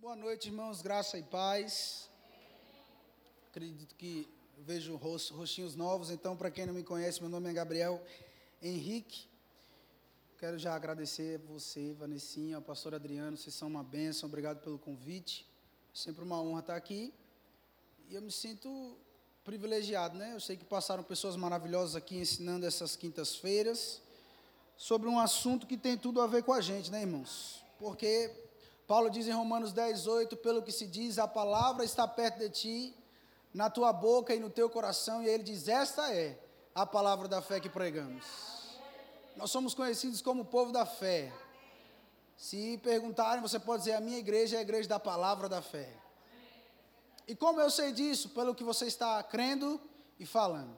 Boa noite, irmãos, graça e paz. Acredito que vejo rostinhos novos, então, para quem não me conhece, meu nome é Gabriel Henrique. Quero já agradecer você, Vanessinha, ao pastor Adriano, vocês são uma bênção, obrigado pelo convite. Sempre uma honra estar aqui. E eu me sinto privilegiado, né? Eu sei que passaram pessoas maravilhosas aqui ensinando essas quintas-feiras sobre um assunto que tem tudo a ver com a gente, né, irmãos? Porque Paulo diz em Romanos 10, 8: pelo que se diz, a palavra está perto de ti, na tua boca e no teu coração, e ele diz: esta é a palavra da fé que pregamos. Nós somos conhecidos como o povo da fé. Se perguntarem, você pode dizer: a minha igreja é a igreja da palavra da fé. E como eu sei disso? Pelo que você está crendo e falando.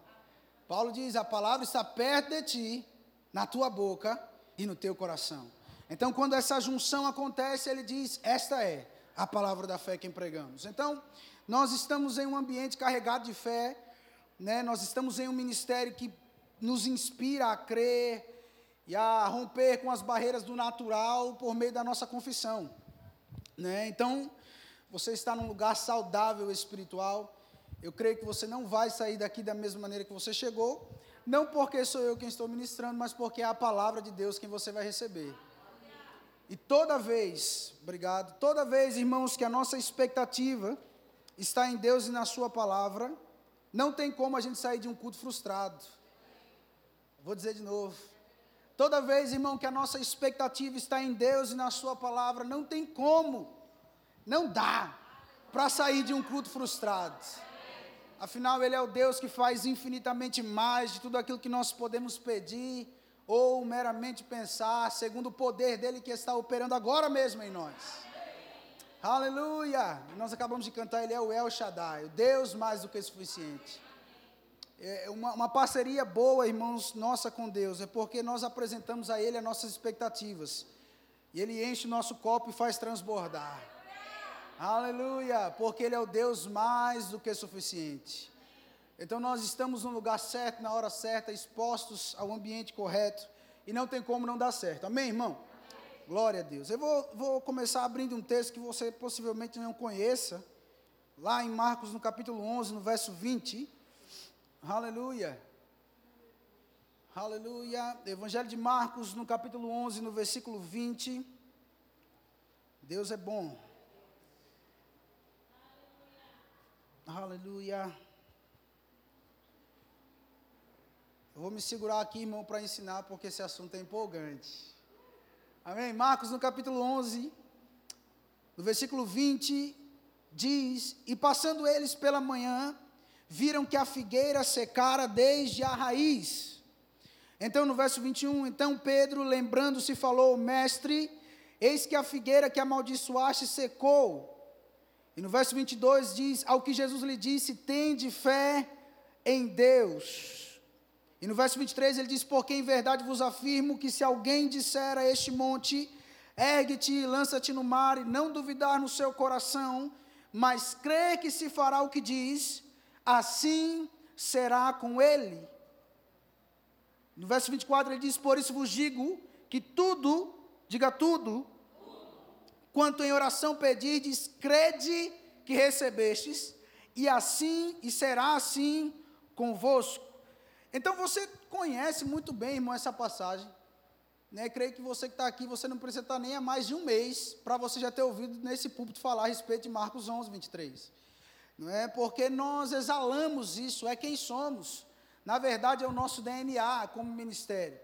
Paulo diz: a palavra está perto de ti, na tua boca e no teu coração. Então, quando essa junção acontece, ele diz: Esta é a palavra da fé que empregamos. Então, nós estamos em um ambiente carregado de fé, né? nós estamos em um ministério que nos inspira a crer e a romper com as barreiras do natural por meio da nossa confissão. Né? Então, você está num lugar saudável espiritual. Eu creio que você não vai sair daqui da mesma maneira que você chegou, não porque sou eu quem estou ministrando, mas porque é a palavra de Deus quem você vai receber. E toda vez, obrigado, toda vez, irmãos, que a nossa expectativa está em Deus e na Sua palavra, não tem como a gente sair de um culto frustrado. Vou dizer de novo. Toda vez, irmão, que a nossa expectativa está em Deus e na Sua palavra, não tem como, não dá para sair de um culto frustrado. Afinal, Ele é o Deus que faz infinitamente mais de tudo aquilo que nós podemos pedir ou meramente pensar segundo o poder dele que está operando agora mesmo em nós. Aleluia! Nós acabamos de cantar, ele é o El Shaddai, o Deus mais do que suficiente. É uma, uma parceria boa, irmãos, nossa com Deus, é porque nós apresentamos a Ele as nossas expectativas. E Ele enche o nosso copo e faz transbordar. Aleluia! Porque Ele é o Deus mais do que suficiente. Então nós estamos no lugar certo, na hora certa, expostos ao ambiente correto, e não tem como não dar certo. Amém, irmão? Amém. Glória a Deus. Eu vou, vou começar abrindo um texto que você possivelmente não conheça, lá em Marcos, no capítulo 11, no verso 20. Aleluia. Aleluia. Evangelho de Marcos, no capítulo 11, no versículo 20. Deus é bom. Aleluia. Aleluia. Eu vou me segurar aqui, irmão, para ensinar, porque esse assunto é empolgante. Amém? Marcos, no capítulo 11, no versículo 20, diz: E passando eles pela manhã, viram que a figueira secara desde a raiz. Então, no verso 21, então Pedro, lembrando-se, falou: Mestre, eis que a figueira que amaldiçoaste secou. E no verso 22 diz: Ao que Jesus lhe disse: Tende fé em Deus. E no verso 23 ele diz: Porque em verdade vos afirmo que se alguém disser a este monte, ergue-te lança-te no mar, e não duvidar no seu coração, mas crê que se fará o que diz, assim será com ele. No verso 24 ele diz: Por isso vos digo que tudo, diga tudo, quanto em oração pedirdes, crede que recebestes, e assim, e será assim convosco. Então você conhece muito bem, irmão, essa passagem. Né? Creio que você que está aqui, você não precisa estar nem há mais de um mês para você já ter ouvido nesse púlpito falar a respeito de Marcos 11, 23. Não é? Porque nós exalamos isso, é quem somos. Na verdade, é o nosso DNA como ministério.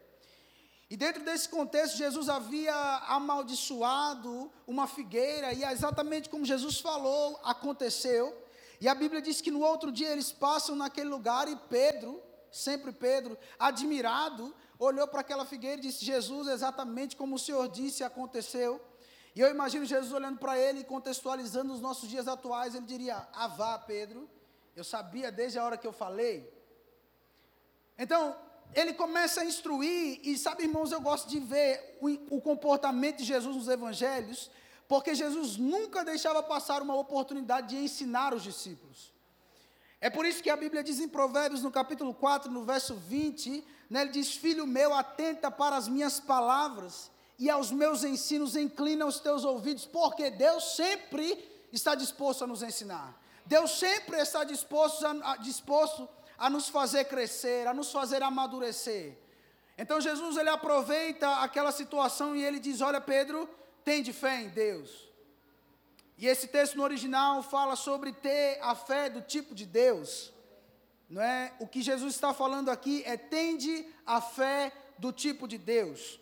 E dentro desse contexto, Jesus havia amaldiçoado uma figueira, e é exatamente como Jesus falou, aconteceu. E a Bíblia diz que no outro dia eles passam naquele lugar e Pedro, Sempre Pedro, admirado, olhou para aquela figueira e disse: Jesus, exatamente como o Senhor disse, aconteceu. E eu imagino Jesus olhando para ele e contextualizando os nossos dias atuais, ele diria: Avá, Pedro, eu sabia desde a hora que eu falei. Então, ele começa a instruir, e sabe, irmãos, eu gosto de ver o, o comportamento de Jesus nos evangelhos, porque Jesus nunca deixava passar uma oportunidade de ensinar os discípulos. É por isso que a Bíblia diz em Provérbios, no capítulo 4, no verso 20, né, ele diz: Filho meu, atenta para as minhas palavras e aos meus ensinos inclina os teus ouvidos, porque Deus sempre está disposto a nos ensinar. Deus sempre está disposto a, a, disposto a nos fazer crescer, a nos fazer amadurecer. Então Jesus ele aproveita aquela situação e ele diz: Olha, Pedro, tem de fé em Deus. E esse texto no original fala sobre ter a fé do tipo de Deus. Não é? O que Jesus está falando aqui é tende a fé do tipo de Deus.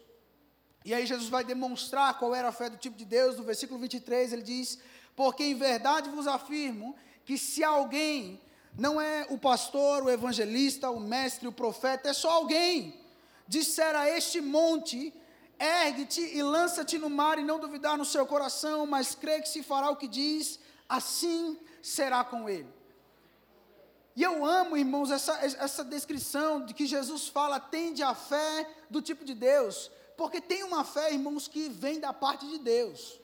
E aí Jesus vai demonstrar qual era a fé do tipo de Deus. No versículo 23 ele diz: Porque em verdade vos afirmo que se alguém não é o pastor, o evangelista, o mestre, o profeta, é só alguém disser a este monte ergue-te e lança-te no mar e não duvidar no seu coração, mas crê que se fará o que diz, assim será com ele. E eu amo, irmãos, essa, essa descrição de que Jesus fala, tende a fé do tipo de Deus, porque tem uma fé, irmãos, que vem da parte de Deus.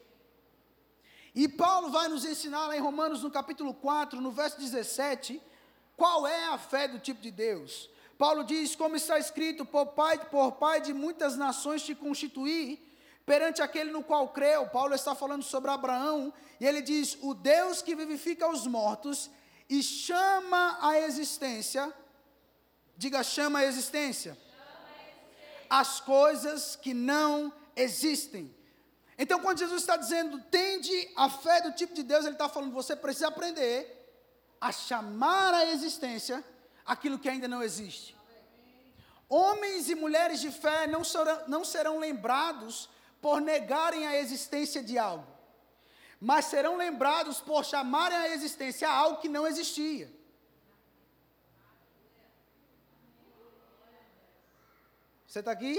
E Paulo vai nos ensinar lá em Romanos, no capítulo 4, no verso 17, qual é a fé do tipo de Deus. Paulo diz, como está escrito, por pai, por pai de muitas nações te constituí, perante aquele no qual creu. Paulo está falando sobre Abraão, e ele diz: O Deus que vivifica os mortos e chama a existência, diga, chama a existência, as coisas que não existem. Então, quando Jesus está dizendo, tende a fé do tipo de Deus, ele está falando, você precisa aprender a chamar a existência aquilo que ainda não existe. Homens e mulheres de fé não serão, não serão lembrados por negarem a existência de algo, mas serão lembrados por chamarem a existência algo que não existia. Você está aqui?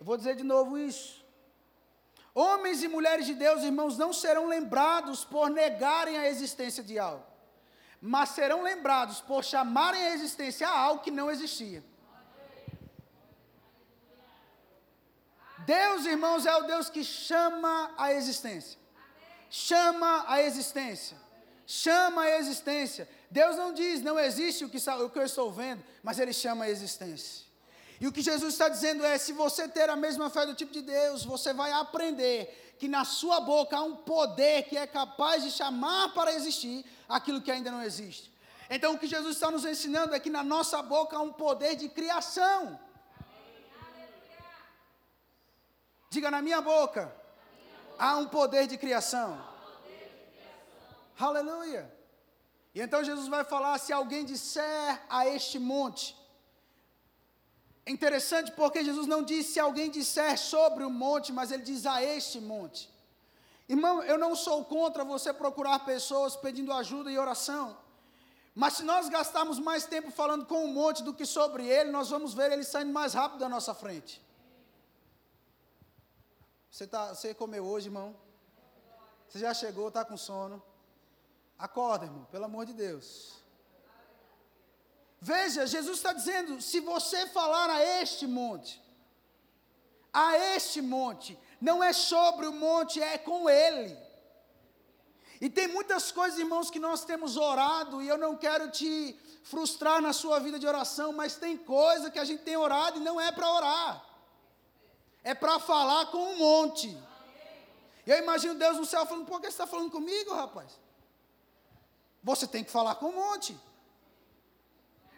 Eu vou dizer de novo isso. Homens e mulheres de Deus, irmãos, não serão lembrados por negarem a existência de algo mas serão lembrados por chamarem a existência a algo que não existia. Deus, irmãos, é o Deus que chama a existência. Chama a existência. Chama a existência. Deus não diz, não existe o que, o que eu estou vendo, mas Ele chama a existência. E o que Jesus está dizendo é: se você ter a mesma fé do tipo de Deus, você vai aprender que na sua boca há um poder que é capaz de chamar para existir aquilo que ainda não existe. Então, o que Jesus está nos ensinando é que na nossa boca há um poder de criação. Diga na minha boca, há um poder de criação. Aleluia. E então Jesus vai falar: se alguém disser a este monte, é interessante porque Jesus não disse se alguém disser sobre o monte, mas ele diz a este monte. Irmão, eu não sou contra você procurar pessoas pedindo ajuda e oração. Mas se nós gastarmos mais tempo falando com o monte do que sobre ele, nós vamos ver ele saindo mais rápido da nossa frente. Você, tá, você comeu hoje, irmão? Você já chegou, está com sono? Acorda, irmão, pelo amor de Deus. Veja, Jesus está dizendo: se você falar a este monte, a este monte, não é sobre o monte, é com ele. E tem muitas coisas, irmãos, que nós temos orado, e eu não quero te frustrar na sua vida de oração, mas tem coisa que a gente tem orado e não é para orar, é para falar com um monte. E eu imagino Deus no céu falando: por que você está falando comigo, rapaz? Você tem que falar com um monte.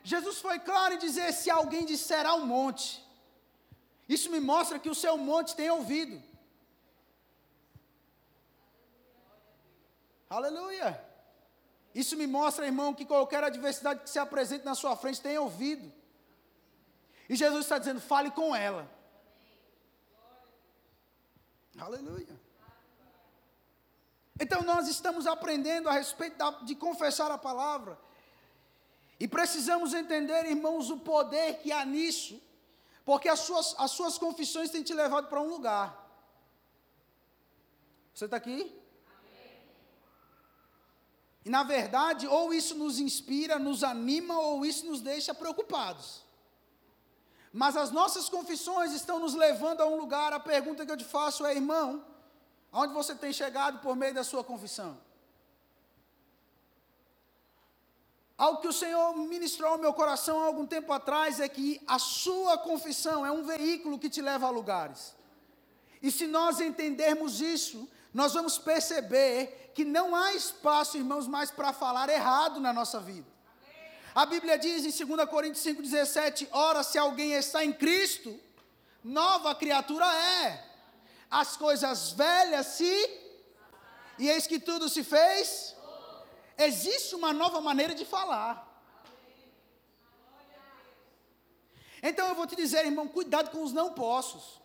Jesus foi claro em dizer: se alguém disser ao monte, isso me mostra que o seu monte tem ouvido. Aleluia. Isso me mostra, irmão, que qualquer adversidade que se apresente na sua frente tem ouvido. E Jesus está dizendo: fale com ela. Aleluia. Então nós estamos aprendendo a respeito da, de confessar a palavra. E precisamos entender, irmãos, o poder que há nisso, porque as suas, as suas confissões têm te levado para um lugar. Você está aqui? E na verdade, ou isso nos inspira, nos anima, ou isso nos deixa preocupados. Mas as nossas confissões estão nos levando a um lugar. A pergunta que eu te faço é, irmão, aonde você tem chegado por meio da sua confissão? Algo que o Senhor ministrou ao meu coração há algum tempo atrás é que a sua confissão é um veículo que te leva a lugares. E se nós entendermos isso, nós vamos perceber que não há espaço, irmãos, mais para falar errado na nossa vida. A Bíblia diz em 2 Coríntios 5,17: Ora, se alguém está em Cristo, nova criatura é. As coisas velhas se. E eis que tudo se fez. Existe uma nova maneira de falar. Então eu vou te dizer, irmão, cuidado com os não possos.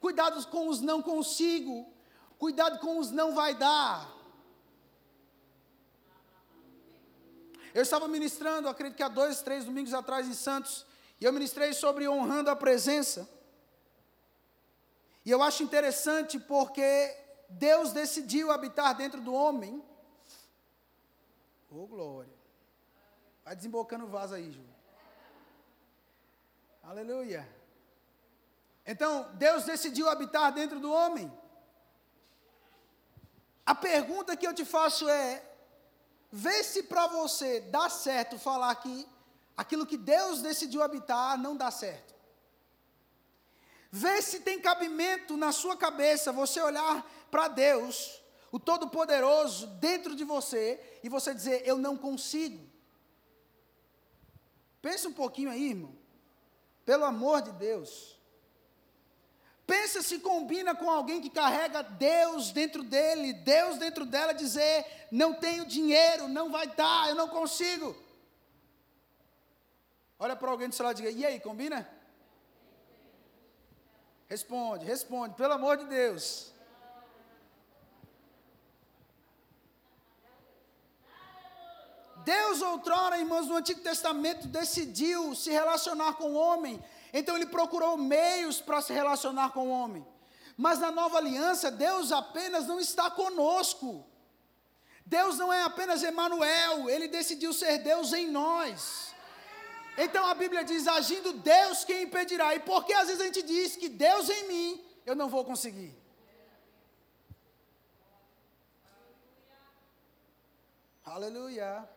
Cuidado com os não consigo. Cuidado com os não vai dar. Eu estava ministrando, acredito que há dois, três domingos atrás em Santos, e eu ministrei sobre honrando a presença. E eu acho interessante porque Deus decidiu habitar dentro do homem. Oh, glória. Vai desembocando o vaso aí, Ju. Aleluia. Então, Deus decidiu habitar dentro do homem. A pergunta que eu te faço é: vê se para você dá certo falar que aquilo que Deus decidiu habitar não dá certo. Vê se tem cabimento na sua cabeça você olhar para Deus, o Todo-Poderoso, dentro de você, e você dizer: Eu não consigo. Pensa um pouquinho aí, irmão. Pelo amor de Deus. Pensa se combina com alguém que carrega Deus dentro dele, Deus dentro dela, dizer: Não tenho dinheiro, não vai dar, eu não consigo. Olha para alguém do seu lado e diga: E aí, combina? Responde, responde, pelo amor de Deus. Deus, outrora, irmãos, no Antigo Testamento, decidiu se relacionar com o homem então ele procurou meios para se relacionar com o homem. Mas na nova aliança, Deus apenas não está conosco. Deus não é apenas Emanuel, ele decidiu ser Deus em nós. Então a Bíblia diz: agindo Deus, quem impedirá? E por que às vezes a gente diz que Deus em mim, eu não vou conseguir? Aleluia.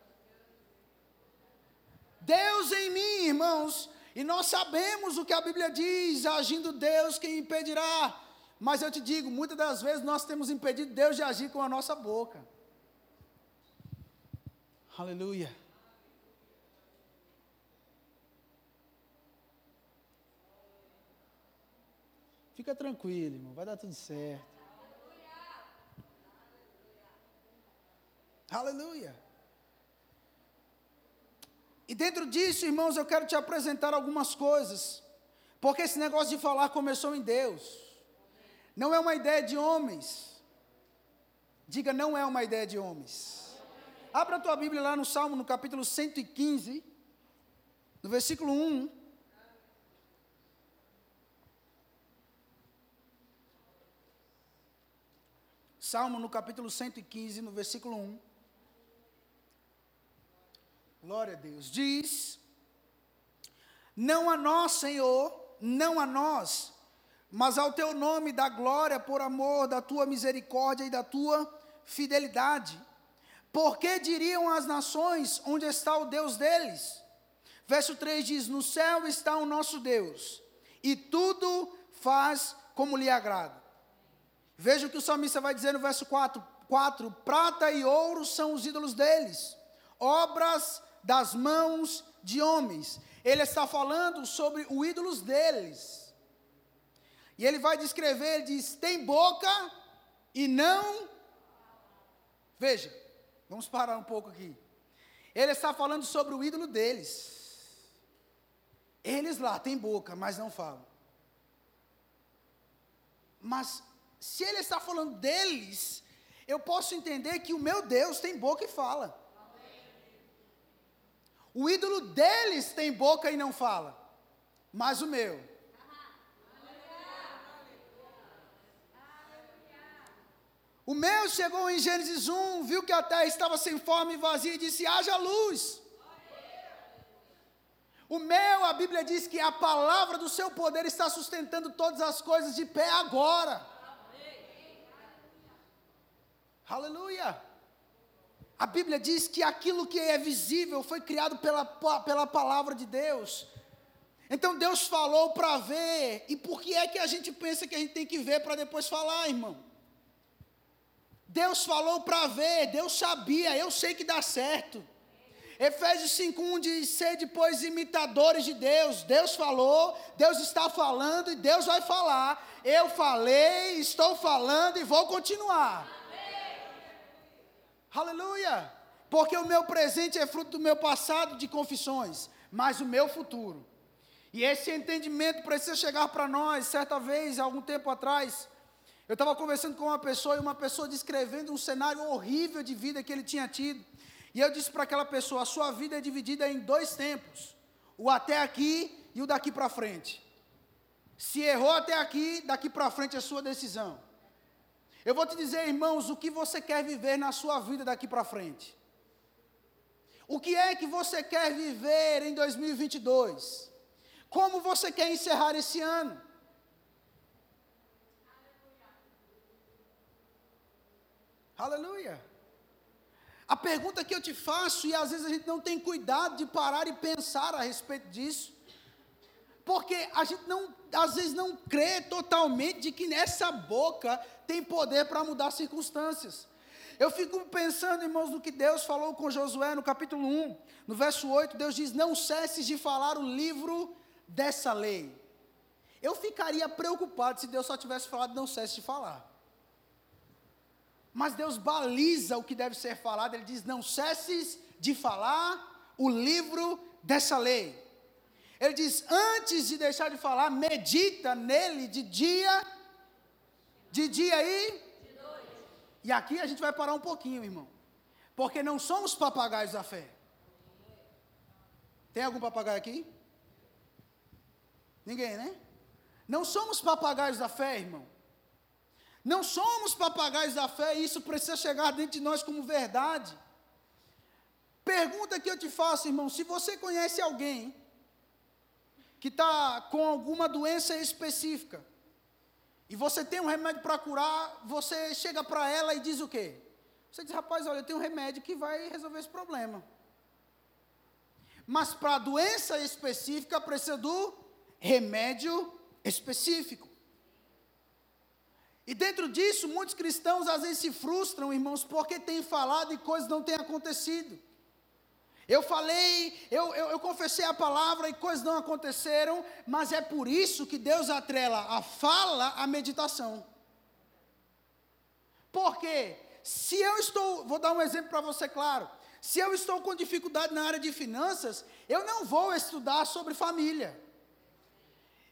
Deus em mim, irmãos, e nós sabemos o que a Bíblia diz, agindo Deus, quem impedirá? Mas eu te digo, muitas das vezes nós temos impedido Deus de agir com a nossa boca. Aleluia. Fica tranquilo, irmão, vai dar tudo certo. Aleluia. E dentro disso, irmãos, eu quero te apresentar algumas coisas. Porque esse negócio de falar começou em Deus. Não é uma ideia de homens. Diga, não é uma ideia de homens. Abra a tua Bíblia lá no Salmo, no capítulo 115, no versículo 1. Salmo no capítulo 115, no versículo 1. Glória a Deus. Diz: Não a nós, Senhor, não a nós, mas ao teu nome dá glória por amor da tua misericórdia e da tua fidelidade. Porque diriam as nações: Onde está o Deus deles? Verso 3 diz: No céu está o nosso Deus, e tudo faz como lhe agrada. Veja o que o salmista vai dizer no verso 4: 4 Prata e ouro são os ídolos deles, obras das mãos de homens. Ele está falando sobre os ídolos deles. E ele vai descrever, ele diz: tem boca e não. Veja, vamos parar um pouco aqui. Ele está falando sobre o ídolo deles. Eles lá têm boca, mas não falam. Mas se ele está falando deles, eu posso entender que o meu Deus tem boca e fala. O ídolo deles tem boca e não fala, mas o meu. O meu chegou em Gênesis 1, viu que a terra estava sem forma e vazia e disse: haja luz. O meu, a Bíblia diz que a palavra do seu poder está sustentando todas as coisas de pé agora. Aleluia. A Bíblia diz que aquilo que é visível foi criado pela, pela palavra de Deus. Então Deus falou para ver, e por que é que a gente pensa que a gente tem que ver para depois falar, irmão? Deus falou para ver, Deus sabia, eu sei que dá certo. Efésios 5:1 diz: "Sede pois imitadores de Deus". Deus falou, Deus está falando e Deus vai falar. Eu falei, estou falando e vou continuar. Aleluia! Porque o meu presente é fruto do meu passado de confissões, mas o meu futuro. E esse entendimento precisa chegar para nós. Certa vez, algum tempo atrás, eu estava conversando com uma pessoa e uma pessoa descrevendo um cenário horrível de vida que ele tinha tido. E eu disse para aquela pessoa: a sua vida é dividida em dois tempos, o até aqui e o daqui para frente. Se errou até aqui, daqui para frente é sua decisão. Eu vou te dizer, irmãos, o que você quer viver na sua vida daqui para frente. O que é que você quer viver em 2022? Como você quer encerrar esse ano? Aleluia. A pergunta que eu te faço, e às vezes a gente não tem cuidado de parar e pensar a respeito disso, porque a gente não, às vezes não crê totalmente de que nessa boca tem poder para mudar circunstâncias. Eu fico pensando, irmãos, no que Deus falou com Josué no capítulo 1, no verso 8, Deus diz: Não cesses de falar o livro dessa lei. Eu ficaria preocupado se Deus só tivesse falado, não cesse de falar. Mas Deus baliza o que deve ser falado, Ele diz: não cesses de falar o livro dessa lei. Ele diz: antes de deixar de falar, medita nele de dia, de dia e. De noite. E aqui a gente vai parar um pouquinho, irmão. Porque não somos papagaios da fé. Tem algum papagaio aqui? Ninguém, né? Não somos papagaios da fé, irmão. Não somos papagaios da fé, e isso precisa chegar dentro de nós como verdade. Pergunta que eu te faço, irmão: se você conhece alguém que está com alguma doença específica, e você tem um remédio para curar, você chega para ela e diz o quê? Você diz, rapaz, olha, eu tenho um remédio que vai resolver esse problema. Mas para a doença específica precisa do remédio específico. E dentro disso, muitos cristãos às vezes se frustram, irmãos, porque têm falado e coisas não têm acontecido. Eu falei, eu, eu, eu, confessei a palavra e coisas não aconteceram, mas é por isso que Deus atrela a fala à meditação. Porque se eu estou, vou dar um exemplo para você claro, se eu estou com dificuldade na área de finanças, eu não vou estudar sobre família.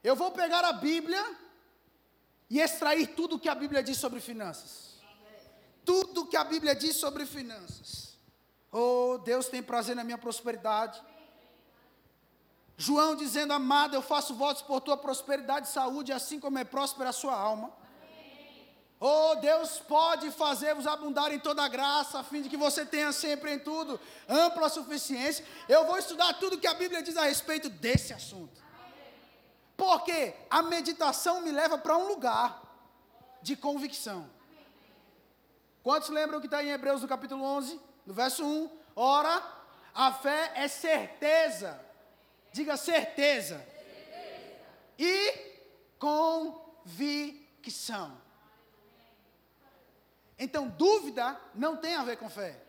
Eu vou pegar a Bíblia e extrair tudo que a Bíblia diz sobre finanças. Tudo que a Bíblia diz sobre finanças. Oh, Deus tem prazer na minha prosperidade. João dizendo, amado, eu faço votos por tua prosperidade e saúde, assim como é próspera a sua alma. Oh, Deus pode fazer-vos abundar em toda graça, a fim de que você tenha sempre em tudo ampla suficiência. Eu vou estudar tudo que a Bíblia diz a respeito desse assunto. Porque a meditação me leva para um lugar de convicção. Quantos lembram que está em Hebreus no capítulo 11, no verso 1? Ora, a fé é certeza. Diga certeza. certeza. E convicção. Então, dúvida não tem a ver com fé.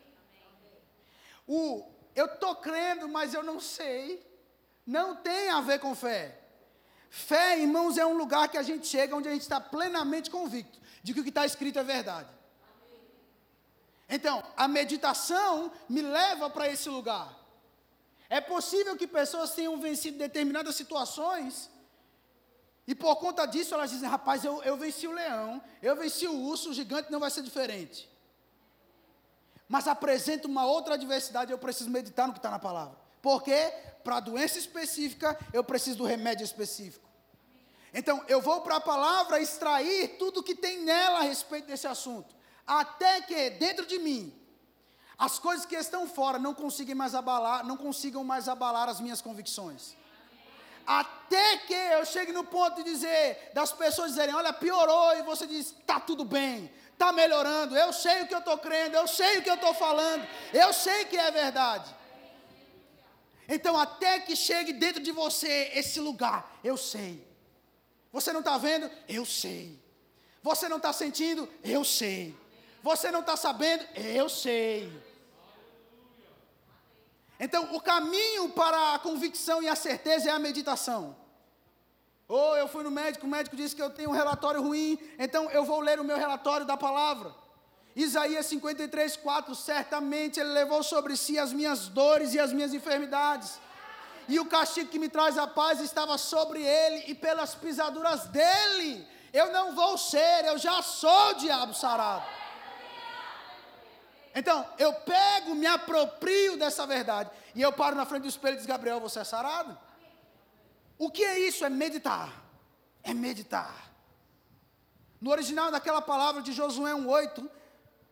O eu estou crendo, mas eu não sei, não tem a ver com fé. Fé, irmãos, é um lugar que a gente chega onde a gente está plenamente convicto de que o que está escrito é verdade. Então, a meditação me leva para esse lugar. É possível que pessoas tenham vencido determinadas situações e por conta disso elas dizem: rapaz, eu, eu venci o leão, eu venci o urso, o gigante não vai ser diferente. Mas apresenta uma outra adversidade, eu preciso meditar no que está na palavra. Porque para a doença específica eu preciso do remédio específico. Então, eu vou para a palavra extrair tudo que tem nela a respeito desse assunto, até que dentro de mim as coisas que estão fora não consigam mais abalar, não consigam mais abalar as minhas convicções. Até que eu chegue no ponto de dizer, das pessoas dizerem, olha, piorou, e você diz, está tudo bem, está melhorando, eu sei o que eu estou crendo, eu sei o que eu estou falando, eu sei que é verdade. Então, até que chegue dentro de você esse lugar, eu sei. Você não está vendo? Eu sei. Você não está sentindo? Eu sei. Você não está sabendo? Eu sei. Então, o caminho para a convicção e a certeza é a meditação. Ou oh, eu fui no médico, o médico disse que eu tenho um relatório ruim, então eu vou ler o meu relatório da palavra. Isaías 53, 4: Certamente Ele levou sobre si as minhas dores e as minhas enfermidades, e o castigo que me traz a paz estava sobre Ele, e pelas pisaduras dele, eu não vou ser, eu já sou o diabo sarado. Então, eu pego, me aproprio dessa verdade, e eu paro na frente do espelho e diz: Gabriel, você é sarado? O que é isso? É meditar. É meditar. No original daquela palavra de Josué 1,8,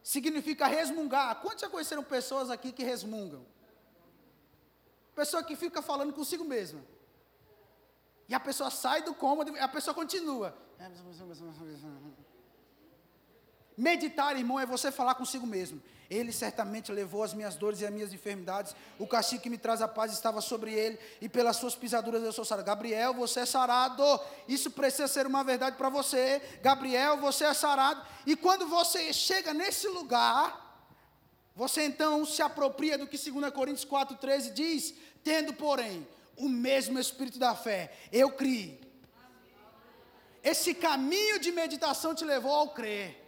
significa resmungar. Quantos já conheceram pessoas aqui que resmungam? Pessoa que fica falando consigo mesma. E a pessoa sai do cômodo, a pessoa continua. Meditar, irmão, é você falar consigo mesmo. Ele certamente levou as minhas dores e as minhas enfermidades. O castigo que me traz a paz estava sobre ele, e pelas suas pisaduras eu sou sarado. Gabriel, você é sarado. Isso precisa ser uma verdade para você. Gabriel, você é sarado. E quando você chega nesse lugar, você então se apropria do que 2 Coríntios 4,13 diz: tendo, porém, o mesmo espírito da fé. Eu criei. Esse caminho de meditação te levou ao crer.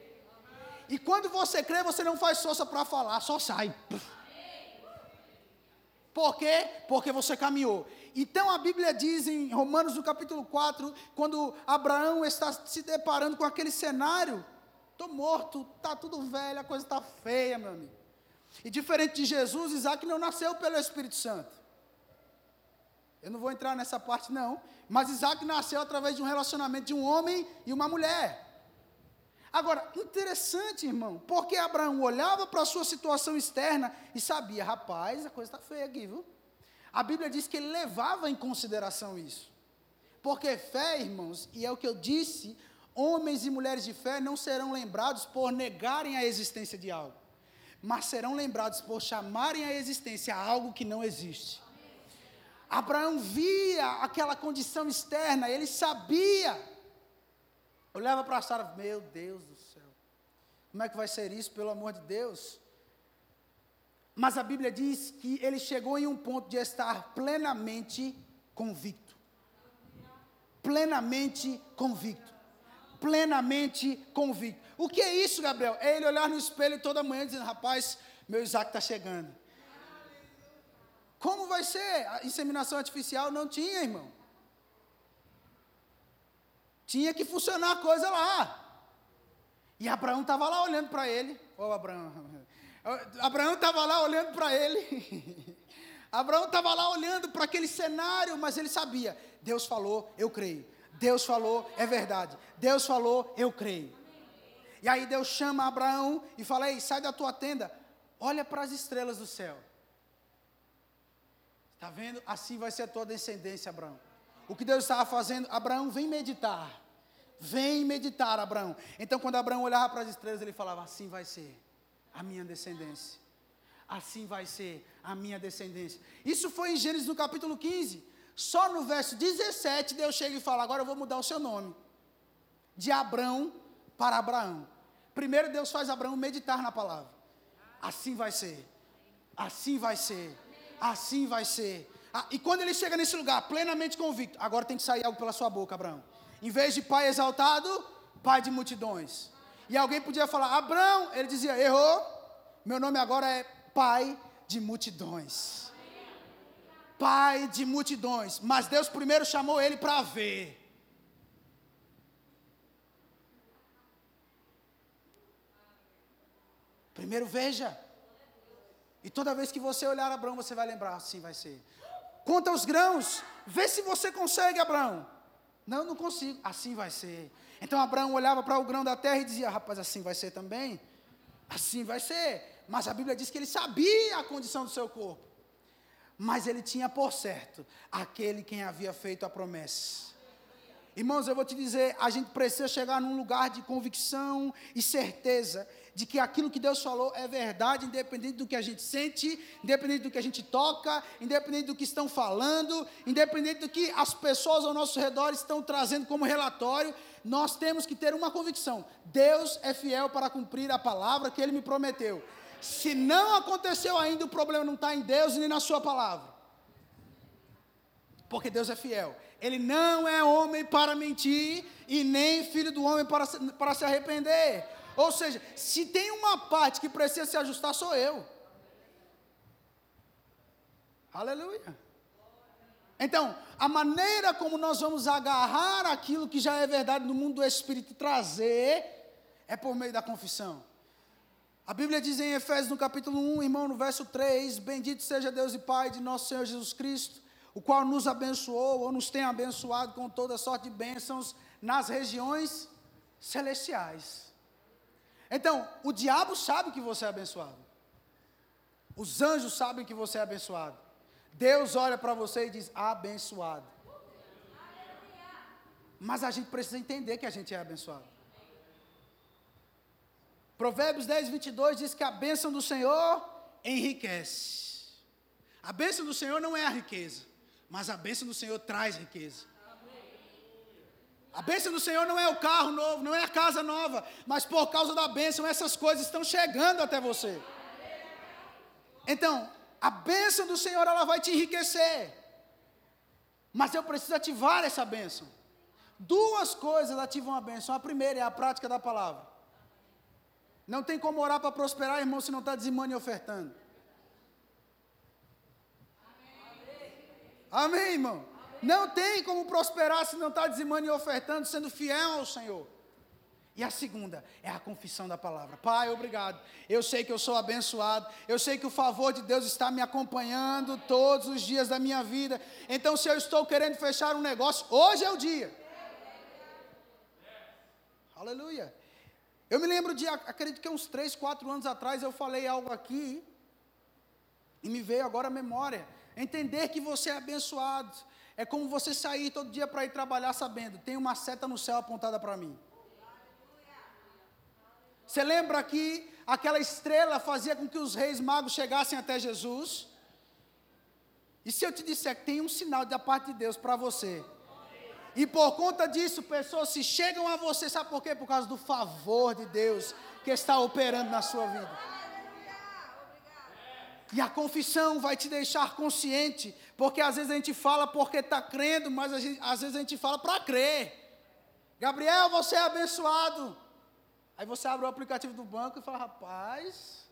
E quando você crê, você não faz força para falar, só sai. Por quê? Porque você caminhou. Então a Bíblia diz em Romanos no capítulo 4, quando Abraão está se deparando com aquele cenário, estou morto, está tudo velho, a coisa está feia, meu amigo. E diferente de Jesus, Isaac não nasceu pelo Espírito Santo. Eu não vou entrar nessa parte, não. Mas Isaac nasceu através de um relacionamento de um homem e uma mulher. Agora, interessante, irmão, porque Abraão olhava para a sua situação externa e sabia, rapaz, a coisa está feia aqui, viu? A Bíblia diz que ele levava em consideração isso. Porque fé, irmãos, e é o que eu disse, homens e mulheres de fé não serão lembrados por negarem a existência de algo, mas serão lembrados por chamarem a existência algo que não existe. Abraão via aquela condição externa, ele sabia Olhava para Sara, meu Deus do céu, como é que vai ser isso, pelo amor de Deus? Mas a Bíblia diz que ele chegou em um ponto de estar plenamente convicto. Plenamente convicto. Plenamente convicto. O que é isso, Gabriel? É ele olhar no espelho toda manhã dizendo: rapaz, meu Isaac está chegando. Como vai ser? A inseminação artificial não tinha, irmão. Tinha que funcionar a coisa lá. E Abraão estava lá olhando para ele. Ô, oh, Abraão. Abraão estava lá olhando para ele. Abraão estava lá olhando para aquele cenário, mas ele sabia: Deus falou, eu creio. Deus falou, é verdade. Deus falou, eu creio. E aí Deus chama Abraão e fala: Ei, sai da tua tenda, olha para as estrelas do céu. Está vendo? Assim vai ser a tua descendência, Abraão. O que Deus estava fazendo, Abraão, vem meditar. Vem meditar, Abraão. Então, quando Abraão olhava para as estrelas, ele falava: Assim vai ser a minha descendência. Assim vai ser a minha descendência. Isso foi em Gênesis no capítulo 15. Só no verso 17, Deus chega e fala: Agora eu vou mudar o seu nome. De Abraão para Abraão. Primeiro, Deus faz Abraão meditar na palavra. Assim vai ser. Assim vai ser. Assim vai ser. Ah, e quando ele chega nesse lugar, plenamente convicto, agora tem que sair algo pela sua boca, Abraão. Em vez de pai exaltado, pai de multidões. E alguém podia falar, Abraão, ele dizia, errou, meu nome agora é pai de multidões. Pai de multidões. Mas Deus primeiro chamou ele para ver. Primeiro veja. E toda vez que você olhar Abraão, você vai lembrar, assim vai ser. Conta os grãos, vê se você consegue, Abraão. Não, não consigo. Assim vai ser. Então Abraão olhava para o grão da terra e dizia: Rapaz, assim vai ser também. Assim vai ser. Mas a Bíblia diz que ele sabia a condição do seu corpo. Mas ele tinha por certo aquele quem havia feito a promessa. Irmãos, eu vou te dizer, a gente precisa chegar num lugar de convicção e certeza de que aquilo que Deus falou é verdade, independente do que a gente sente, independente do que a gente toca, independente do que estão falando, independente do que as pessoas ao nosso redor estão trazendo como relatório, nós temos que ter uma convicção: Deus é fiel para cumprir a palavra que Ele me prometeu. Se não aconteceu ainda, o problema não está em Deus nem na Sua palavra. Porque Deus é fiel. Ele não é homem para mentir e nem filho do homem para, para se arrepender. Ou seja, se tem uma parte que precisa se ajustar, sou eu. Aleluia. Então, a maneira como nós vamos agarrar aquilo que já é verdade no mundo do Espírito trazer é por meio da confissão. A Bíblia diz em Efésios, no capítulo 1, irmão, no verso 3: Bendito seja Deus e Pai de nosso Senhor Jesus Cristo, o qual nos abençoou ou nos tem abençoado com toda sorte de bênçãos nas regiões celestiais. Então, o diabo sabe que você é abençoado. Os anjos sabem que você é abençoado. Deus olha para você e diz: abençoado. Mas a gente precisa entender que a gente é abençoado. Provérbios 10, 22 diz que a bênção do Senhor enriquece. A bênção do Senhor não é a riqueza, mas a bênção do Senhor traz riqueza. A bênção do Senhor não é o carro novo, não é a casa nova, mas por causa da bênção essas coisas estão chegando até você. Então, a bênção do Senhor ela vai te enriquecer. Mas eu preciso ativar essa bênção. Duas coisas ativam a bênção. A primeira é a prática da palavra. Não tem como orar para prosperar, irmão, se não está dizimando e ofertando. Amém, irmão? Não tem como prosperar se não está dizimando e ofertando, sendo fiel ao Senhor. E a segunda é a confissão da palavra. Pai, obrigado. Eu sei que eu sou abençoado. Eu sei que o favor de Deus está me acompanhando todos os dias da minha vida. Então, se eu estou querendo fechar um negócio, hoje é o dia. Aleluia. Eu me lembro de, acredito que uns 3, 4 anos atrás, eu falei algo aqui. E me veio agora a memória. Entender que você é abençoado. É como você sair todo dia para ir trabalhar sabendo, tem uma seta no céu apontada para mim. Você lembra que aquela estrela fazia com que os reis magos chegassem até Jesus? E se eu te disser que tem um sinal da parte de Deus para você? E por conta disso, pessoas se chegam a você, sabe por quê? Por causa do favor de Deus que está operando na sua vida. E a confissão vai te deixar consciente, porque às vezes a gente fala porque está crendo, mas gente, às vezes a gente fala para crer. Gabriel, você é abençoado. Aí você abre o aplicativo do banco e fala: rapaz,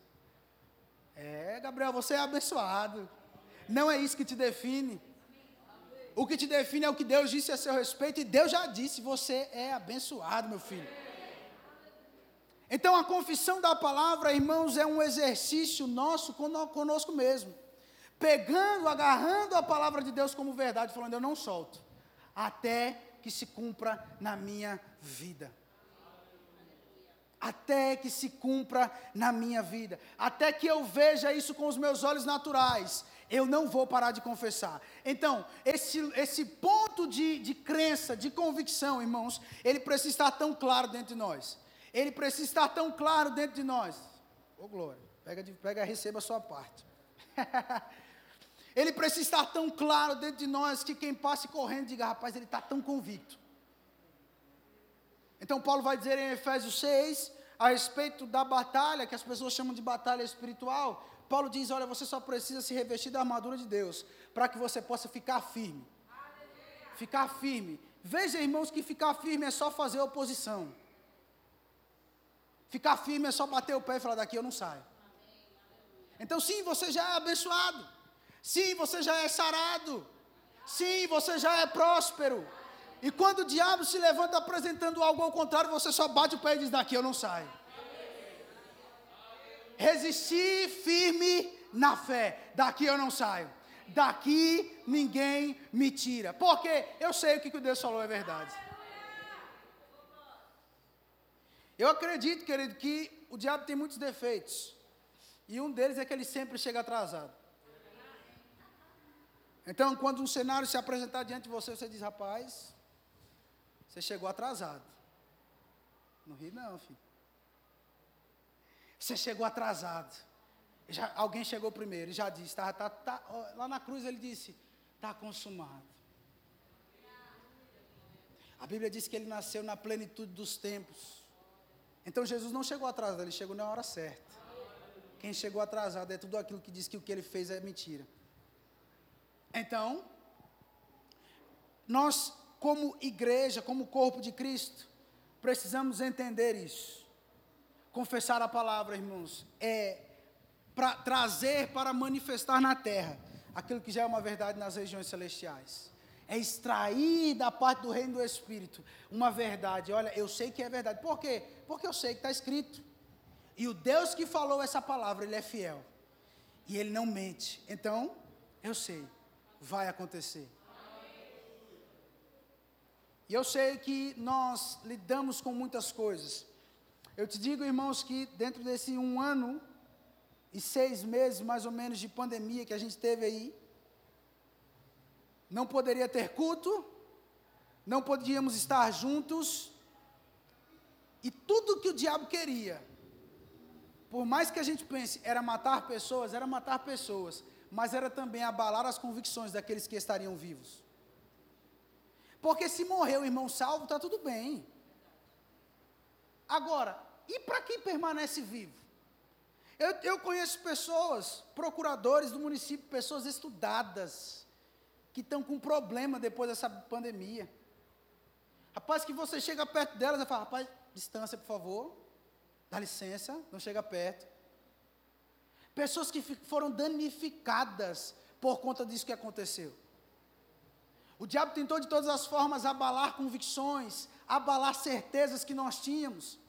é, Gabriel, você é abençoado. Não é isso que te define. O que te define é o que Deus disse a seu respeito, e Deus já disse: você é abençoado, meu filho. Então a confissão da palavra, irmãos, é um exercício nosso conosco mesmo. Pegando, agarrando a palavra de Deus como verdade, falando: eu não solto, até que se cumpra na minha vida até que se cumpra na minha vida, até que eu veja isso com os meus olhos naturais, eu não vou parar de confessar. Então, esse, esse ponto de, de crença, de convicção, irmãos, ele precisa estar tão claro dentro de nós. Ele precisa estar tão claro dentro de nós. Ô, oh, glória, pega, pega, receba a sua parte. ele precisa estar tão claro dentro de nós que quem passe correndo diga, rapaz, ele está tão convicto. Então, Paulo vai dizer em Efésios 6, a respeito da batalha, que as pessoas chamam de batalha espiritual. Paulo diz: Olha, você só precisa se revestir da armadura de Deus, para que você possa ficar firme. Ficar firme. Veja, irmãos, que ficar firme é só fazer oposição. Ficar firme é só bater o pé e falar: daqui eu não saio. Então, sim, você já é abençoado. Sim, você já é sarado. Sim, você já é próspero. E quando o diabo se levanta apresentando algo ao contrário, você só bate o pé e diz: daqui eu não saio. Resistir firme na fé, daqui eu não saio. Daqui ninguém me tira. Porque eu sei o que Deus falou é verdade. Eu acredito, querido, que o diabo tem muitos defeitos. E um deles é que ele sempre chega atrasado. Então, quando um cenário se apresentar diante de você, você diz: rapaz, você chegou atrasado. Não ri não, filho. Você chegou atrasado. Já, alguém chegou primeiro e já disse, tá, tá, tá, lá na cruz ele disse, está consumado. A Bíblia diz que ele nasceu na plenitude dos tempos. Então Jesus não chegou atrasado, ele chegou na hora certa. Quem chegou atrasado é tudo aquilo que diz que o que ele fez é mentira. Então, nós, como igreja, como corpo de Cristo, precisamos entender isso. Confessar a palavra, irmãos, é para trazer para manifestar na terra aquilo que já é uma verdade nas regiões celestiais. É extrair da parte do reino do Espírito uma verdade. Olha, eu sei que é verdade. Por quê? Porque eu sei que está escrito. E o Deus que falou essa palavra, Ele é fiel. E Ele não mente. Então, eu sei, vai acontecer. E eu sei que nós lidamos com muitas coisas. Eu te digo, irmãos, que dentro desse um ano e seis meses, mais ou menos, de pandemia que a gente teve aí, não poderia ter culto, não podíamos estar juntos, e tudo que o diabo queria, por mais que a gente pense, era matar pessoas, era matar pessoas, mas era também abalar as convicções daqueles que estariam vivos. Porque se morrer o irmão salvo, está tudo bem. Agora, e para quem permanece vivo? Eu, eu, conheço pessoas, procuradores do município, pessoas estudadas, que estão com problema depois dessa pandemia. Rapaz, que você chega perto delas e fala, rapaz, distância, por favor. Dá licença, não chega perto. Pessoas que foram danificadas por conta disso que aconteceu. O diabo tentou de todas as formas abalar convicções, abalar certezas que nós tínhamos.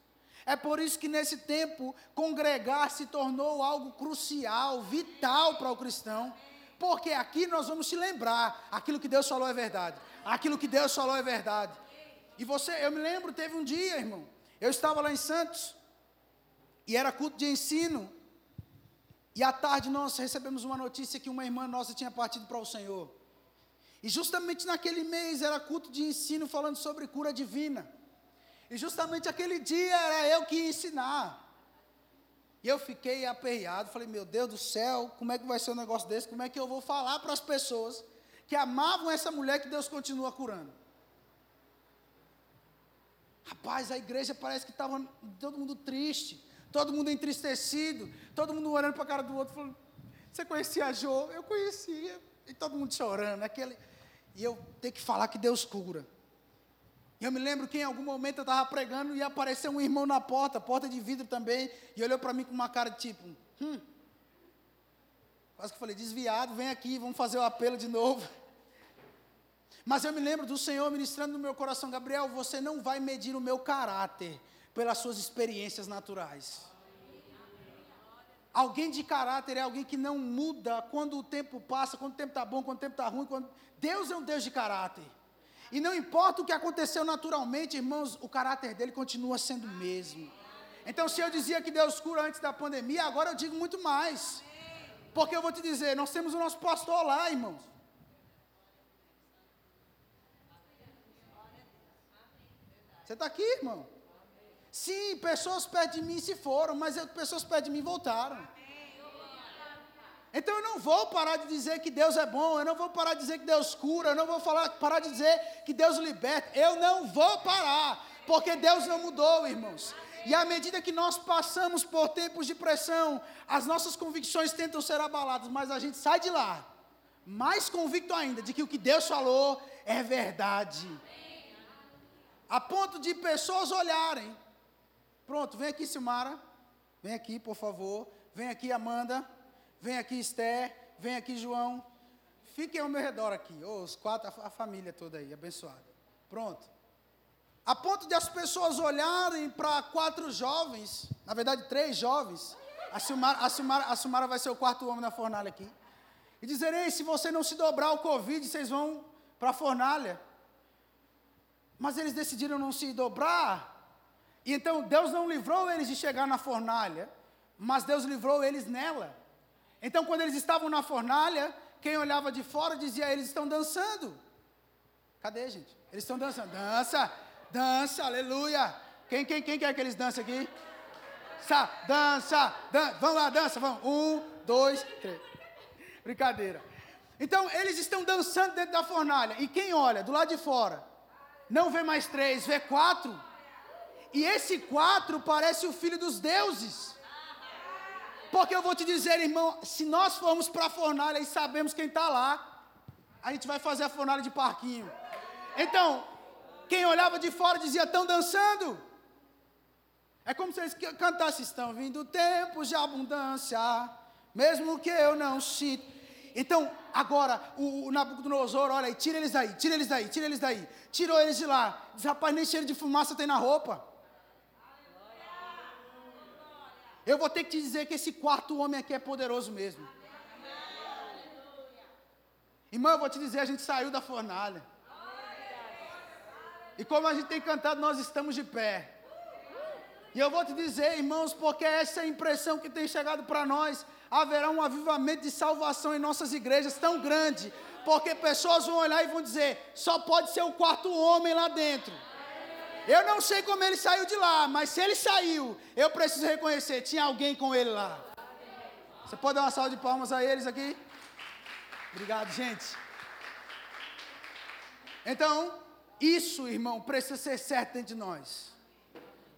É por isso que nesse tempo congregar se tornou algo crucial, vital para o cristão. Porque aqui nós vamos se lembrar, aquilo que Deus falou é verdade. Aquilo que Deus falou é verdade. E você, eu me lembro, teve um dia, irmão, eu estava lá em Santos, e era culto de ensino. E à tarde nós recebemos uma notícia que uma irmã nossa tinha partido para o Senhor. E justamente naquele mês era culto de ensino falando sobre cura divina. E justamente aquele dia era eu que ia ensinar. E eu fiquei aperreado, falei, meu Deus do céu, como é que vai ser um negócio desse? Como é que eu vou falar para as pessoas que amavam essa mulher que Deus continua curando? Rapaz, a igreja parece que estava todo mundo triste todo mundo entristecido, todo mundo olhando para a cara do outro, falando, você conhecia a Jo? Eu conhecia, e todo mundo chorando, aquele, e eu tenho que falar que Deus cura. E eu me lembro que em algum momento eu estava pregando e apareceu um irmão na porta, porta de vidro também, e olhou para mim com uma cara de tipo, hum. Quase que falei, desviado, vem aqui, vamos fazer o apelo de novo. Mas eu me lembro do Senhor ministrando no meu coração, Gabriel, você não vai medir o meu caráter pelas suas experiências naturais. Alguém de caráter é alguém que não muda quando o tempo passa, quando o tempo está bom, quando o tempo está ruim. Quando... Deus é um Deus de caráter. E não importa o que aconteceu naturalmente, irmãos, o caráter dele continua sendo o mesmo. Então, se eu dizia que Deus cura antes da pandemia, agora eu digo muito mais. Porque eu vou te dizer, nós temos o nosso pastor lá, irmãos. Você está aqui, irmão? Sim, pessoas perto de mim se foram, mas pessoas perto de mim voltaram. Então eu não vou parar de dizer que Deus é bom, eu não vou parar de dizer que Deus cura, eu não vou falar, parar de dizer que Deus liberta. Eu não vou parar, porque Deus não mudou, irmãos. E à medida que nós passamos por tempos de pressão, as nossas convicções tentam ser abaladas, mas a gente sai de lá mais convicto ainda de que o que Deus falou é verdade. A ponto de pessoas olharem Pronto, vem aqui, Silmara. Vem aqui, por favor. Vem aqui, Amanda. Vem aqui, Esther. Vem aqui, João. Fiquem ao meu redor aqui. Oh, os quatro, a, família toda aí, abençoada. Pronto. A ponto de as pessoas olharem para quatro jovens, na verdade, três jovens. A Silmara, a, Silmara, a Silmara vai ser o quarto homem na fornalha aqui. E dizerem: se você não se dobrar o Covid, vocês vão para a fornalha. Mas eles decidiram não se dobrar e então Deus não livrou eles de chegar na fornalha, mas Deus livrou eles nela. Então, quando eles estavam na fornalha, quem olhava de fora dizia: eles estão dançando. Cadê, gente? Eles estão dançando. Dança, dança, aleluia. Quem, quem, quem quer que eles dancem aqui? dança, dança, dança. Vamos lá, dança, vamos. Um, dois, três. Brincadeira. Então, eles estão dançando dentro da fornalha. E quem olha do lado de fora, não vê mais três, vê quatro. E esse quatro parece o filho dos deuses. Porque eu vou te dizer, irmão, se nós formos para a fornalha e sabemos quem está lá, a gente vai fazer a fornalha de parquinho. Então, quem olhava de fora dizia: estão dançando. É como se eles cantassem: estão vindo tempos de abundância, mesmo que eu não sinta. Então, agora, o, o Nabucodonosor, olha aí, tira eles daí, tira eles daí, tira eles daí. Tirou eles de lá. Diz, rapaz, nem cheiro de fumaça tem na roupa. Eu vou ter que te dizer que esse quarto homem aqui é poderoso mesmo. Irmão, eu vou te dizer, a gente saiu da fornalha. E como a gente tem cantado, nós estamos de pé. E eu vou te dizer, irmãos, porque essa é a impressão que tem chegado para nós. Haverá um avivamento de salvação em nossas igrejas tão grande, porque pessoas vão olhar e vão dizer: só pode ser o quarto homem lá dentro. Eu não sei como ele saiu de lá, mas se ele saiu, eu preciso reconhecer: tinha alguém com ele lá. Você pode dar uma salva de palmas a eles aqui? Obrigado, gente. Então, isso, irmão, precisa ser certo dentro de nós.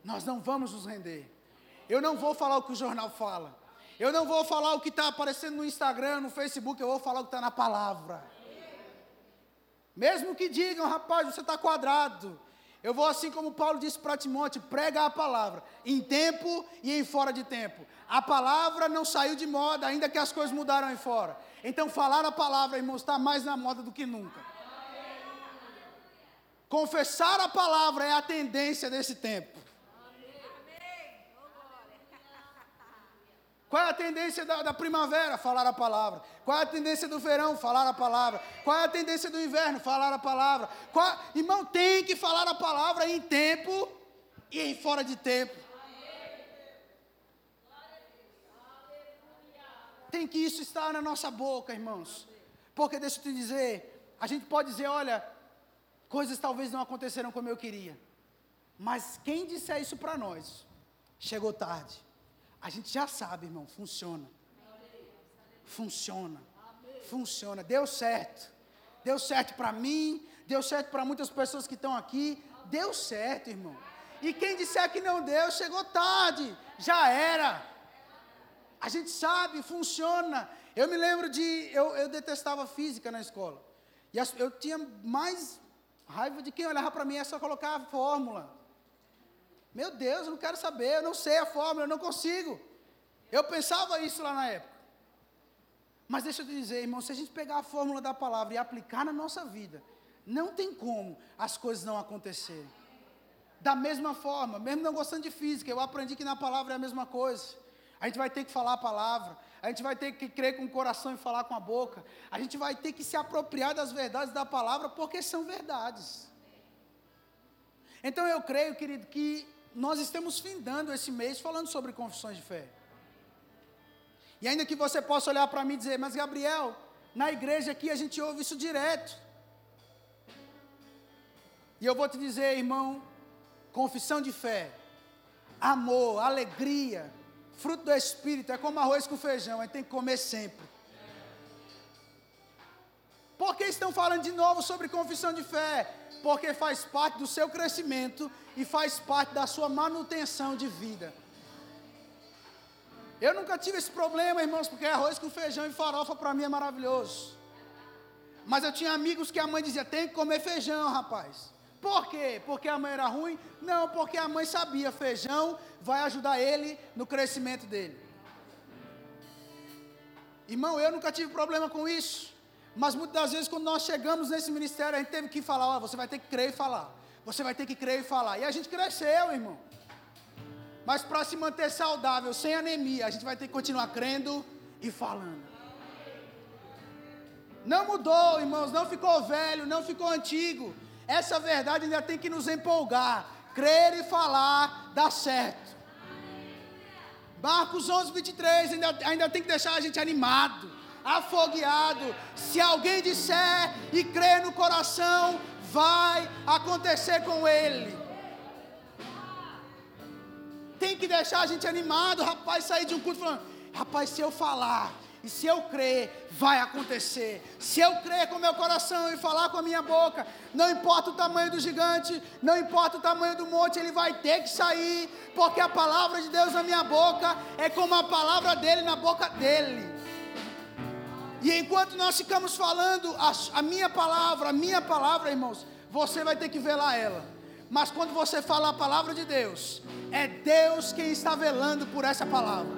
Nós não vamos nos render. Eu não vou falar o que o jornal fala. Eu não vou falar o que está aparecendo no Instagram, no Facebook. Eu vou falar o que está na palavra. Mesmo que digam, rapaz, você está quadrado. Eu vou assim como Paulo disse para Timóteo, prega a palavra, em tempo e em fora de tempo. A palavra não saiu de moda, ainda que as coisas mudaram aí fora. Então falar a palavra, irmãos, está mais na moda do que nunca. Confessar a palavra é a tendência desse tempo. Qual é a tendência da, da, primavera? Falar a palavra. Qual é a tendência do verão? Falar a palavra. Qual é a tendência do inverno? Falar a palavra. Qual, irmão, tem que falar a palavra em tempo e em fora de tempo. Tem que isso estar na nossa boca, irmãos. Porque deixa eu te dizer, a gente pode dizer, olha, Coisas talvez não aconteceram como eu queria. Mas quem disser isso para nós, chegou tarde. A gente já sabe, irmão, funciona. Funciona. Funciona. Deu certo. Deu certo para mim, deu certo para muitas pessoas que estão aqui. Deu certo, irmão. E quem disser que não deu, chegou tarde. Já era. A gente sabe, funciona. Eu me lembro de. Eu, eu detestava física na escola. E eu tinha mais Raiva de quem olhava para mim é só colocar a fórmula. Meu Deus, eu não quero saber, eu não sei a fórmula, eu não consigo. Eu pensava isso lá na época. Mas deixa eu te dizer, irmão, se a gente pegar a fórmula da palavra e aplicar na nossa vida, não tem como as coisas não acontecerem. Da mesma forma, mesmo não gostando de física, eu aprendi que na palavra é a mesma coisa. A gente vai ter que falar a palavra, a gente vai ter que crer com o coração e falar com a boca, a gente vai ter que se apropriar das verdades da palavra, porque são verdades. Então eu creio, querido, que nós estamos findando esse mês falando sobre confissões de fé. E ainda que você possa olhar para mim e dizer, mas Gabriel, na igreja aqui a gente ouve isso direto. E eu vou te dizer, irmão, confissão de fé, amor, alegria, Fruto do Espírito é como arroz com feijão, a gente tem que comer sempre. Por que estão falando de novo sobre confissão de fé? Porque faz parte do seu crescimento e faz parte da sua manutenção de vida. Eu nunca tive esse problema, irmãos, porque arroz com feijão e farofa para mim é maravilhoso. Mas eu tinha amigos que a mãe dizia: tem que comer feijão, rapaz. Por quê? Porque a mãe era ruim? Não, porque a mãe sabia, feijão vai ajudar ele no crescimento dele. Irmão, eu nunca tive problema com isso. Mas muitas das vezes, quando nós chegamos nesse ministério, a gente teve que falar: ó, você vai ter que crer e falar. Você vai ter que crer e falar. E a gente cresceu, irmão. Mas para se manter saudável, sem anemia, a gente vai ter que continuar crendo e falando. Não mudou, irmãos, não ficou velho, não ficou antigo. Essa verdade ainda tem que nos empolgar. Crer e falar dá certo. Marcos 11, 23 ainda, ainda tem que deixar a gente animado, afogueado. Se alguém disser e crer no coração, vai acontecer com ele. tem que deixar a gente animado, rapaz, sair de um culto falando, rapaz, se eu falar, e se eu crer, vai acontecer. Se eu crer com meu coração e falar com a minha boca, não importa o tamanho do gigante, não importa o tamanho do monte, ele vai ter que sair, porque a palavra de Deus na minha boca é como a palavra dele na boca dele. E enquanto nós ficamos falando a, a minha palavra, a minha palavra, irmãos, você vai ter que velar ela. Mas quando você fala a palavra de Deus, é Deus quem está velando por essa palavra.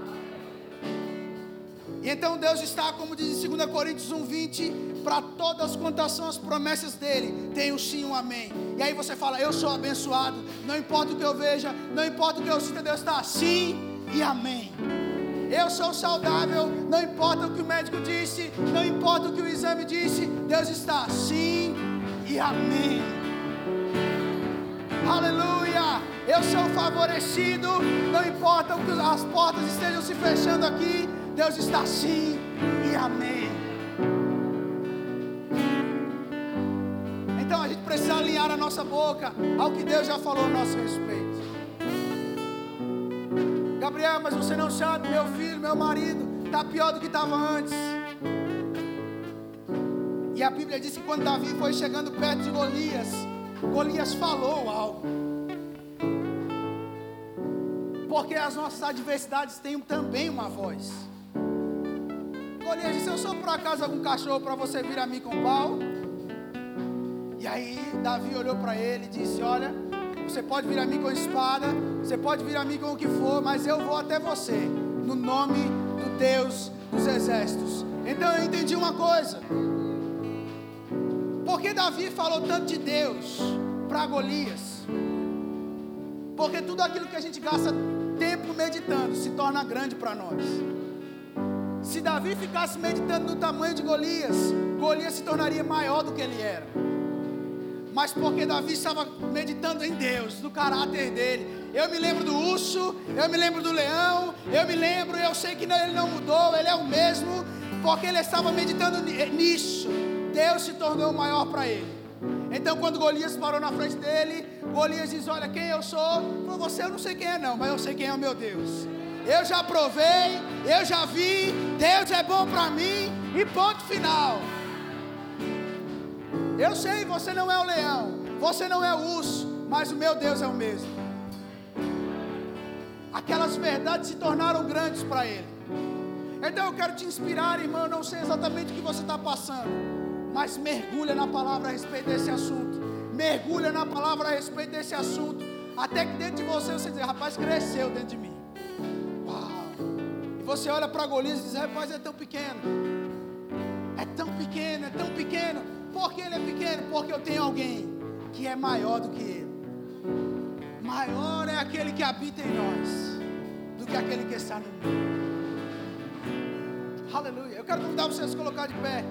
E então Deus está, como diz em 2 Coríntios 1,20, para todas quantas são as promessas dele, tem o sim um amém. E aí você fala, eu sou abençoado, não importa o que eu veja, não importa o que eu sinta, Deus está sim e amém. Eu sou saudável, não importa o que o médico disse, não importa o que o exame disse, Deus está sim e amém. Aleluia! Eu sou favorecido, não importa o que as portas estejam se fechando aqui, Deus está sim e amém. Então a gente precisa alinhar a nossa boca ao que Deus já falou a nosso respeito. Gabriel, mas você não sabe, meu filho, meu marido, está pior do que estava antes. E a Bíblia diz que quando Davi foi chegando perto de Golias, Golias falou algo. Porque as nossas adversidades têm também uma voz. Golias disse: Eu sou por acaso algum cachorro para você vir a mim com pau? E aí Davi olhou para ele e disse: Olha, você pode vir a mim com espada, você pode vir a mim com o que for, mas eu vou até você, no nome do Deus dos exércitos. Então eu entendi uma coisa. Porque Davi falou tanto de Deus para Golias? Porque tudo aquilo que a gente gasta tempo meditando se torna grande para nós. Se Davi ficasse meditando no tamanho de Golias, Golias se tornaria maior do que ele era. Mas porque Davi estava meditando em Deus, no caráter dele. Eu me lembro do urso, eu me lembro do leão, eu me lembro, eu sei que ele não mudou, ele é o mesmo, porque ele estava meditando nisso. Deus se tornou maior para ele. Então, quando Golias parou na frente dele, Golias diz: Olha, quem eu sou? Falou, você eu não sei quem é, não, mas eu sei quem é o meu Deus eu já provei, eu já vi, Deus é bom para mim e ponto final. Eu sei, você não é o leão, você não é o urso, mas o meu Deus é o mesmo. Aquelas verdades se tornaram grandes para ele. Então eu quero te inspirar, irmão. Não sei exatamente o que você está passando, mas mergulha na palavra a respeito desse assunto. Mergulha na palavra a respeito desse assunto. Até que dentro de você você diz, rapaz, cresceu dentro de mim você olha para Golias e diz: rapaz, é tão pequeno. É tão pequeno, é tão pequeno. Por que ele é pequeno? Porque eu tenho alguém que é maior do que ele. Maior é aquele que habita em nós do que aquele que está no mundo. Aleluia. Eu quero convidar vocês a colocar de pé.